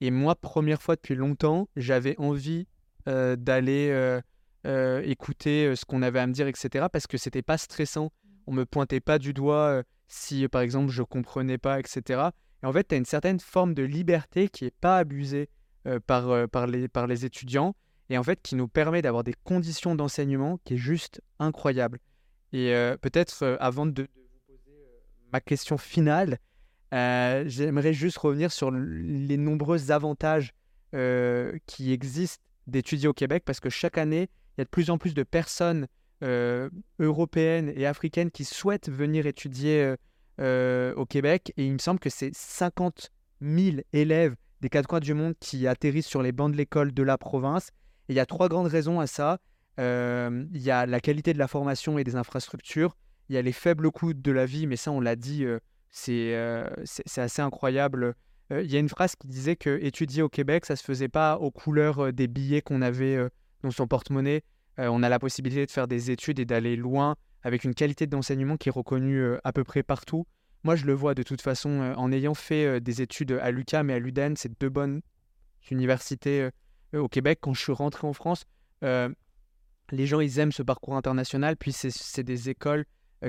Et moi, première fois depuis longtemps, j'avais envie euh, d'aller euh, euh, écouter ce qu'on avait à me dire, etc. Parce que c'était pas stressant. On me pointait pas du doigt si, par exemple, je comprenais pas, etc. Et en fait, tu as une certaine forme de liberté qui est pas abusée par, les, étudiants et en fait qui nous permet d'avoir des conditions d'enseignement qui est juste incroyable. Et peut-être avant de, de vous poser ma question finale, euh, j'aimerais juste revenir sur les nombreux avantages euh, qui existent d'étudier au Québec parce que chaque année, il y a de plus en plus de personnes euh, européennes et africaines qui souhaitent venir étudier au Québec et il me semble que c'est 50 000 élèves des quatre coins du monde qui atterrissent sur les bancs de l'école de la province. Et il y a trois grandes raisons à ça. Il y a la qualité de la formation et des infrastructures. Il y a les faibles coûts de la vie, mais ça, on l'a dit, c'est euh, c'est assez incroyable. Euh, il y a une phrase qui disait que étudier au Québec, ça se faisait pas aux couleurs euh, des billets qu'on avait dans son porte-monnaie. On a la possibilité de faire des études et d'aller loin avec une qualité d'enseignement qui est reconnue à peu près partout. Moi, je le vois de toute façon en ayant fait des études à l'UQAM et à l'UDEN, c'est deux bonnes universités au Québec. Quand je suis rentré en France, les gens, ils aiment ce parcours international. Puis, c'est- des écoles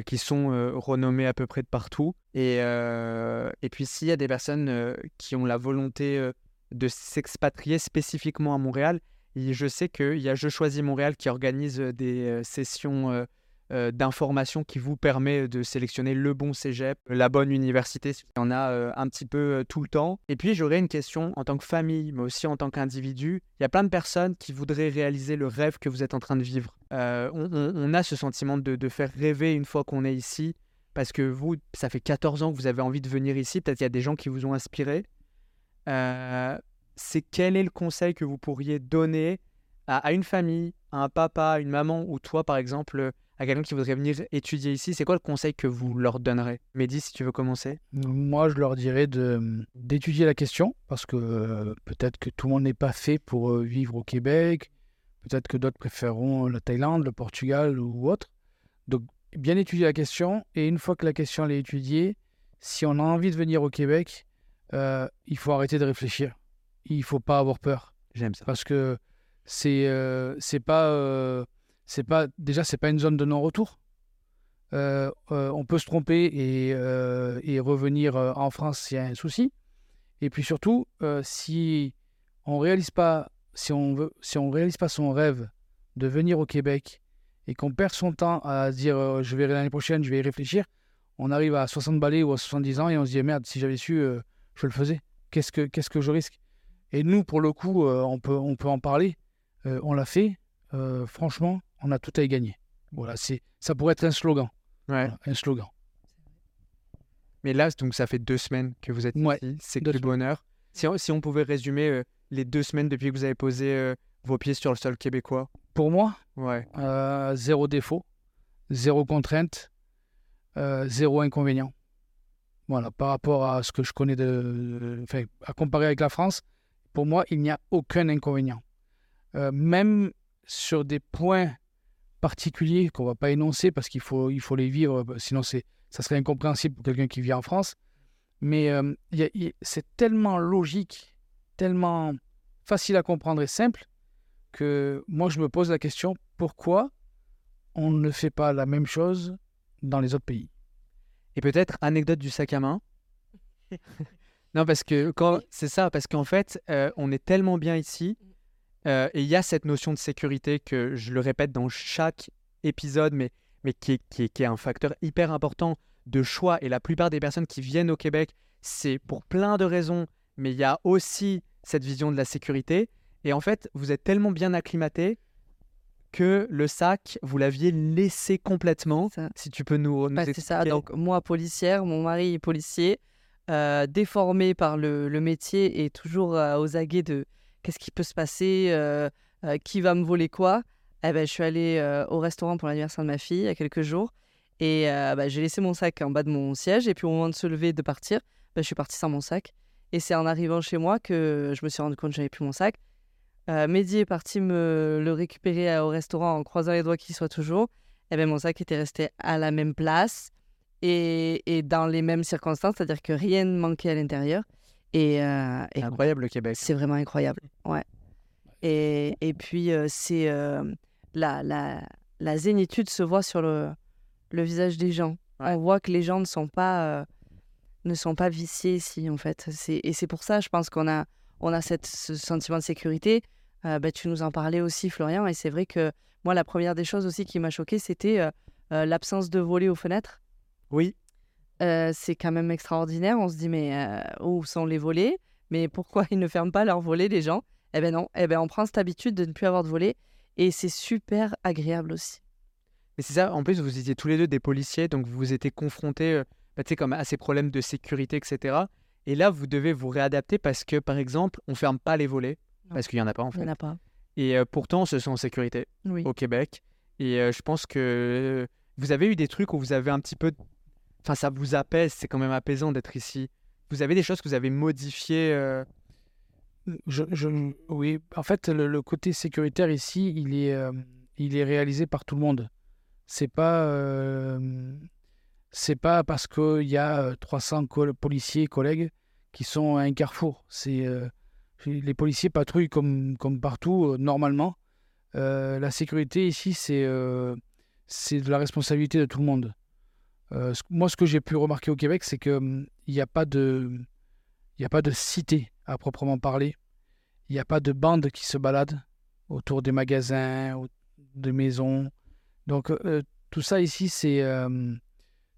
qui sont euh, renommées à peu près de partout. Et, euh, et puis, s'il y a des personnes euh, qui ont la volonté euh, de s'expatrier spécifiquement à Montréal, je sais qu'il y a Je choisis Montréal qui organise euh, des euh, sessions euh, euh, d'information qui vous permet de sélectionner le bon cégep, la bonne université. Il y en a euh, un petit peu euh, tout le temps. Et puis j'aurais une question en tant que famille, mais aussi en tant qu'individu. Il y a plein de personnes qui voudraient réaliser le rêve que vous êtes en train de vivre. On, a ce sentiment de, faire rêver une fois qu'on est ici. Parce que vous, ça fait 14 ans que vous avez envie de venir ici. Peut-être qu'il y a des gens qui vous ont inspiré. C'est quel est le conseil que vous pourriez donner à, à une famille, à un papa, une maman, ou toi par exemple, à quelqu'un qui voudrait venir étudier ici, c'est quoi le conseil que vous leur donnerez? Mehdi, si tu veux commencer. Moi, je leur dirais d'étudier la question, parce que euh, peut-être que tout le monde n'est pas fait pour euh, vivre au Québec, peut-être que d'autres préféreront la Thaïlande, le Portugal ou autre. Donc, bien étudier la question, et une fois que la question elle est étudiée, si on a envie de venir au Québec, euh, il faut arrêter de réfléchir. Il faut pas avoir peur, J'aime ça. parce que c'est euh, c'est pas euh, c'est pas déjà c'est pas une zone de non-retour. Euh, euh, on peut se tromper et, euh, revenir en France s'il y a un souci. Et puis surtout, si on réalise pas, si on veut, si on réalise pas son rêve de venir au Québec et qu'on perd son temps à dire je verrai l'année prochaine, je vais y réfléchir, On arrive à 60 balais ou à 70 ans et on se dit merde, si j'avais su, je le faisais. Qu'est-ce que, qu'est-ce que je risque? Et nous, pour le coup, on, peut, on peut en parler. On l'a fait. Franchement, on a tout à y gagner. Voilà, c'est, ça pourrait être un slogan. Ouais. Voilà, un slogan. Mais là, donc ça fait deux semaines que vous êtes Ouais, ici. C'est que du bonheur. Si on, si on pouvait résumer euh, les deux semaines depuis que vous avez posé euh, vos pieds sur le sol québécois. Pour moi, Ouais. euh, zéro défaut, zéro contrainte, zéro inconvénient. Voilà, par rapport à ce que je connais de. Enfin, à comparer avec la France, pour moi, il n'y a aucun inconvénient. Même sur des points particuliers qu'on ne va pas énoncer parce qu'il faut, il faut les vivre, bah, sinon c'est, ça serait incompréhensible pour quelqu'un qui vit en France. Mais euh, y a- c'est tellement logique, tellement facile à comprendre et simple que moi je me pose la question pourquoi on ne fait pas la même chose dans les autres pays? Et peut-être anecdote du sac à main. non, parce que quand c'est ça, parce qu'en fait, euh, on est tellement bien ici, euh, et il y a cette notion de sécurité que je le répète dans chaque épisode, mais, mais qui, est, qui, est, qui est un facteur hyper important de choix. Et la plupart des personnes qui viennent au Québec, c'est pour plein de raisons, mais il y a aussi cette vision de la sécurité. Et en fait, vous êtes tellement bien acclimaté que le sac, vous l'aviez laissé complètement. Ça. Si tu peux nous, nous Bah, c'est ça. Donc, moi, policière, mon mari est policier, euh, déformé par le, le métier et toujours euh, aux aguets de qu'est-ce qui peut se passer, euh, euh, qui va me voler quoi. Eh ben, je suis allée euh, au restaurant pour l'anniversaire de ma fille il y a quelques jours et bah, j'ai laissé mon sac en bas de mon siège. Et puis, au moment de se lever et de partir, bah, je suis partie sans mon sac. Et c'est en arrivant chez moi que je me suis rendu compte que j'avais plus mon sac. Euh, Mehdi est parti me le récupérer au restaurant en croisant les doigts qu'il soit toujours. Eh ben, mon sac était resté à la même place et, et dans les mêmes circonstances, c'est-à-dire que rien ne manquait à l'intérieur. Et, euh, et incroyable le Québec. c'est vraiment incroyable. Ouais. Et, et puis, euh, c'est euh, la, la, la zénitude se voit sur le, le visage des gens. Ouais. On voit que les gens ne sont pas, ne sont pas viciés ici, en fait. Et c'est pour ça, je pense qu'on a, on a cette, ce sentiment de sécurité. Bah, tu nous en parlais aussi, Florian, et c'est vrai que moi, la première des choses aussi qui m'a choquée, c'était l'absence de volets aux fenêtres. Oui, Euh, c'est quand même extraordinaire. On se dit, mais euh, où sont les volets? Mais pourquoi ils ne ferment pas leurs volets, les gens? Eh ben non. Eh ben on prend cette habitude de ne plus avoir de volets. Et c'est super agréable aussi. mais c'est ça. En plus, vous étiez tous les deux des policiers, donc vous étiez confrontés bah, comme à ces problèmes de sécurité, etc. Et là, vous devez vous réadapter parce que, par exemple, on ferme pas les volets, Non. parce qu'il y en a pas en Il n'y fait. en a pas. Et euh, pourtant, on se sent en sécurité Oui. au Québec. Et je pense que vous avez eu des trucs où vous avez un petit peu... Enfin, ça vous apaise, c'est quand même apaisant d'être ici. Vous avez des choses que vous avez modifiées. euh, je, Oui, en fait, le, côté sécuritaire ici, il est, euh, il est réalisé par tout le monde. C'est pas, euh, c'est pas parce qu'il y a euh, 300 col- policiers, collègues, qui sont à un carrefour. C'est, les policiers patrouillent comme, comme partout, normalement. La sécurité ici, c'est, c'est de la responsabilité de tout le monde. Euh, moi, ce que j'ai pu remarquer au Québec, c'est qu'il n'y a pas de, il n'y a pas de cité à proprement parler. Il n'y a pas de bande qui se balade autour des magasins, ou des maisons. Donc euh, tout ça ici, euh,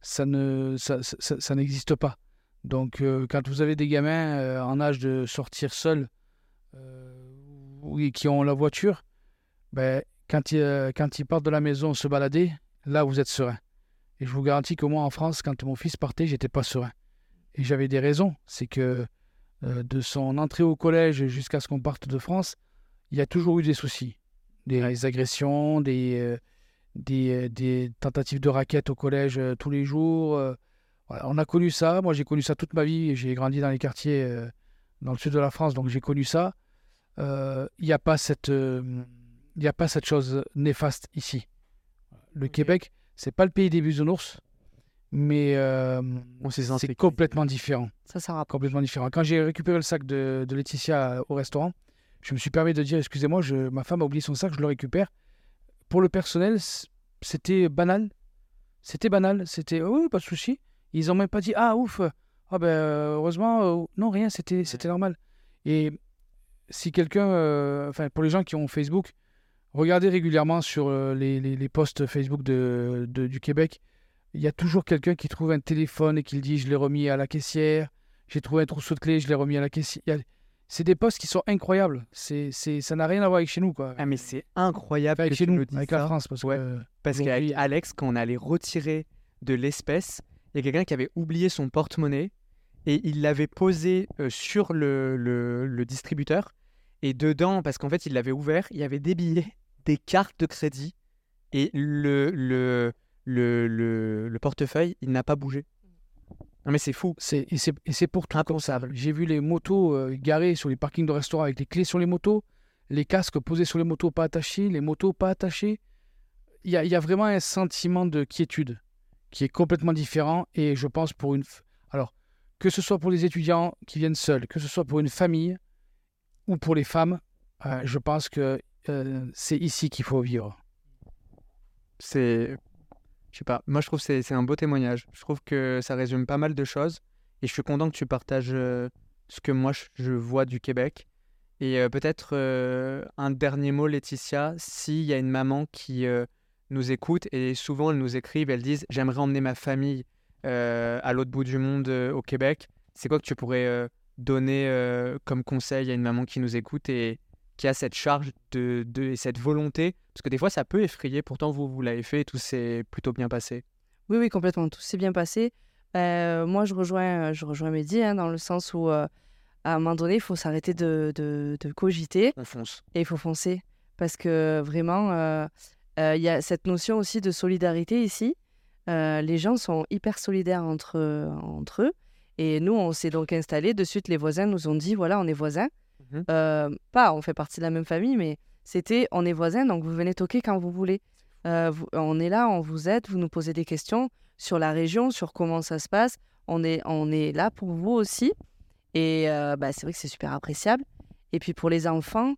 ça ne ça, ça- ça- ça n'existe pas. Donc euh, quand vous avez des gamins en âge de sortir seuls, oui, qui ont la voiture, ben, quand ils partent de la maison se balader, là vous êtes serein. Et je vous garantis que moi en France, quand mon fils partait, j'étais pas serein. Et j'avais des raisons. C'est que euh, de son entrée au collège jusqu'à ce qu'on parte de France, il y a toujours eu des soucis. Des agressions, des, euh, des, euh, des tentatives de raquettes au collège euh, tous les jours. on a connu ça. Moi, j'ai connu ça toute ma vie. J'ai grandi dans les quartiers dans le sud de la France, donc j'ai connu ça. Il n'y a, pas cette, y a pas cette chose néfaste ici. Le. Québec, c'est pas le pays des bisounours, mais euh, On s'est senti c'est complètement différent Ça, ça complètement différent. Quand j'ai récupéré le sac de, de Laetitia au restaurant, je me suis permis de dire excusez-moi, ma femme a oublié son sac, je le récupère. Pour le personnel, c'était banal. C'était banal. C'était oh, oui, pas de souci. Ils n'ont même pas dit ah ouf, ah ben heureusement, euh, non rien, c'était c'était normal. Et si quelqu'un, euh, enfin pour les gens qui ont Facebook, regardez régulièrement sur euh, les, les, les posts Facebook de, de- du Québec. il y a toujours quelqu'un qui trouve un téléphone et qui le dit je l'ai remis à la caissière, j'ai trouvé un trousseau de clés, je l'ai remis à la caissière. C'est des postes qui sont incroyables. C'est, c'est, ça n'a rien à voir avec chez nous, quoi. Ah, mais c'est incroyable avec que chez tu nous, avec ça. la France, parce Ouais. que Parce qu'avec Alex, quand on allait retirer de l'espèce, il y a quelqu'un qui avait oublié son porte-monnaie et il l'avait posé euh, sur le, le- le distributeur. Et dedans, parce qu'en fait, il l'avait ouvert, il y avait des billets, des cartes de crédit et le, le, le, le, le portefeuille, il n'a pas bougé. Non, mais c'est fou. c'est, et, c'est, et c'est pour tout comme ça. Impensable. J'ai vu les motos euh, garées sur les parkings de restaurants avec les clés sur les motos, les casques posés sur les motos pas attachés, les motos pas attachées. Il y a, y a vraiment un sentiment de quiétude qui est complètement différent. Et je pense pour une. Alors, que ce soit pour les étudiants qui viennent seuls, que ce soit pour une famille ou pour les femmes, euh, je pense que euh, c'est ici qu'il faut vivre. C'est. Je sais pas. Moi, je trouve que c'est un beau témoignage. Je trouve que ça résume pas mal de choses. Et je suis content que tu partages euh, ce que moi, je, vois du Québec. Et euh, peut-être un dernier mot, Laetitia. S'il y a une maman qui nous écoute, et souvent, elles nous écrivent, elles disent J'aimerais emmener ma famille à l'autre bout du monde, au Québec. C'est quoi que tu pourrais donner comme conseil à une maman qui nous écoute et qui a cette charge de, de- et cette volonté Parce que des fois, ça peut effrayer. Pourtant, vous, vous l'avez fait et tout s'est plutôt bien passé. Oui, oui, complètement. Tout s'est bien passé. Euh, moi, je rejoins, je rejoins Mehdi hein, dans le sens où, euh, à un moment donné, il faut s'arrêter de, de, de cogiter On fonce. et il faut foncer. Parce que vraiment, euh, euh, il y a cette notion aussi de solidarité ici. Les gens sont hyper solidaires entre, entre eux. Et nous, on s'est donc installés. De suite, les voisins nous ont dit voilà, on est voisins. Mhm. Euh, pas, on fait partie de la même famille, mais c'était on est voisins, donc vous venez toquer quand vous voulez. Euh, on est là, on vous aide, vous nous posez des questions sur la région, sur comment ça se passe. On est, on est là pour vous aussi. Et euh, bah, c'est vrai que c'est super appréciable. Et puis pour les enfants,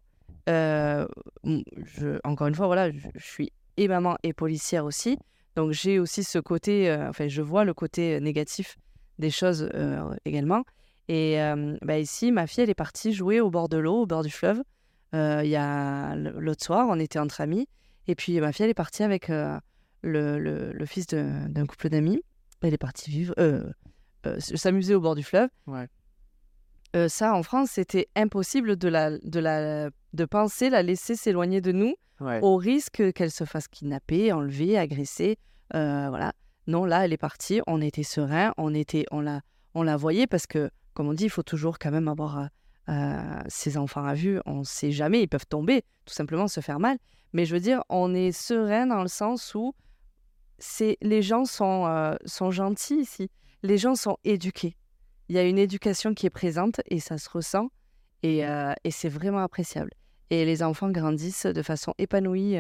encore une fois, voilà, je, je suis et maman et policière aussi. Donc j'ai aussi ce côté, enfin je vois le côté négatif des choses également. Et euh, bah, ici, ma fille, elle est partie jouer au bord de l'eau, au bord du fleuve. Euh, Il y a l'autre soir, on était entre amis. Et puis ma fille, elle est partie avec euh, le, le- le fils d'un couple d'amis. Elle est partie vivre, s'amuser au bord du fleuve. Ouais. Ça, en France, c'était impossible de, la, de, la, de penser la laisser s'éloigner de nous Ouais. au risque qu'elle se fasse kidnapper, enlever, agresser. voilà. Non, là, elle est partie. On était serein. On était, on la, on la voyait parce que, comme on dit, il faut toujours quand même avoir euh, euh, ses enfants à vue. On ne sait jamais, ils peuvent tomber, tout simplement se faire mal. Mais je veux dire, on est serein dans le sens où c'est les gens sont, euh, sont gentils ici. Les gens sont éduqués. Il y a une éducation qui est présente et ça se ressent et, et c'est vraiment appréciable. Et les enfants grandissent de façon épanouie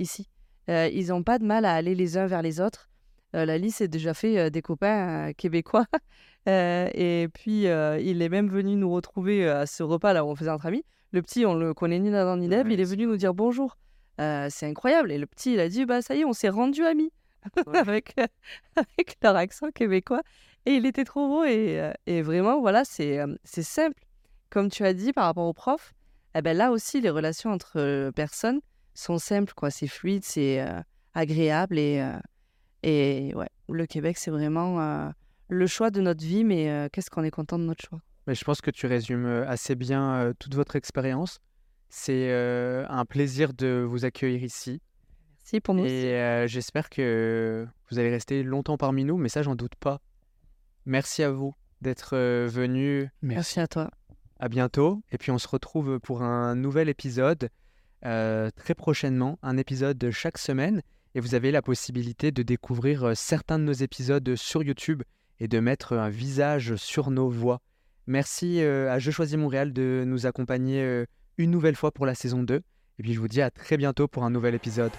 ici. Ils n'ont pas de mal à aller les uns vers les autres. Euh, Lali s'est déjà fait euh, des copains euh, québécois. Et puis, il est même venu nous retrouver à ce repas là où on faisait entre amis. Le petit, on le connaît ni l'un ni l'autre. Ouais, Il est venu nous dire bonjour. C'est incroyable. Et le petit, il a dit bah ça y est, on s'est rendu amis avec, avec leur accent québécois. Et il était trop beau. Et, et vraiment, voilà, c'est simple. Comme tu as dit par rapport aux profs, eh ben là aussi, les relations entre personnes sont simples. quoi. C'est fluide, c'est euh, agréable. Et, euh, et ouais, le Québec, c'est vraiment euh, le choix de notre vie. Mais euh, qu'est-ce qu'on est content de notre choix? Mais je pense que tu résumes euh, assez bien euh, toute votre expérience. C'est un plaisir de vous accueillir ici. Merci pour nous. Et j'espère que vous allez rester longtemps parmi nous, mais ça, j'en doute pas. Merci à vous d'être euh, venus. Merci à toi. À bientôt. Et puis, on se retrouve pour un nouvel épisode très prochainement. Un épisode de chaque semaine. Et vous avez la possibilité de découvrir euh, certains de nos épisodes sur YouTube et de mettre un visage sur nos voix. Merci euh, à Je choisis Montréal de nous accompagner euh, une nouvelle fois pour la saison 2. Et puis, je vous dis à très bientôt pour un nouvel épisode.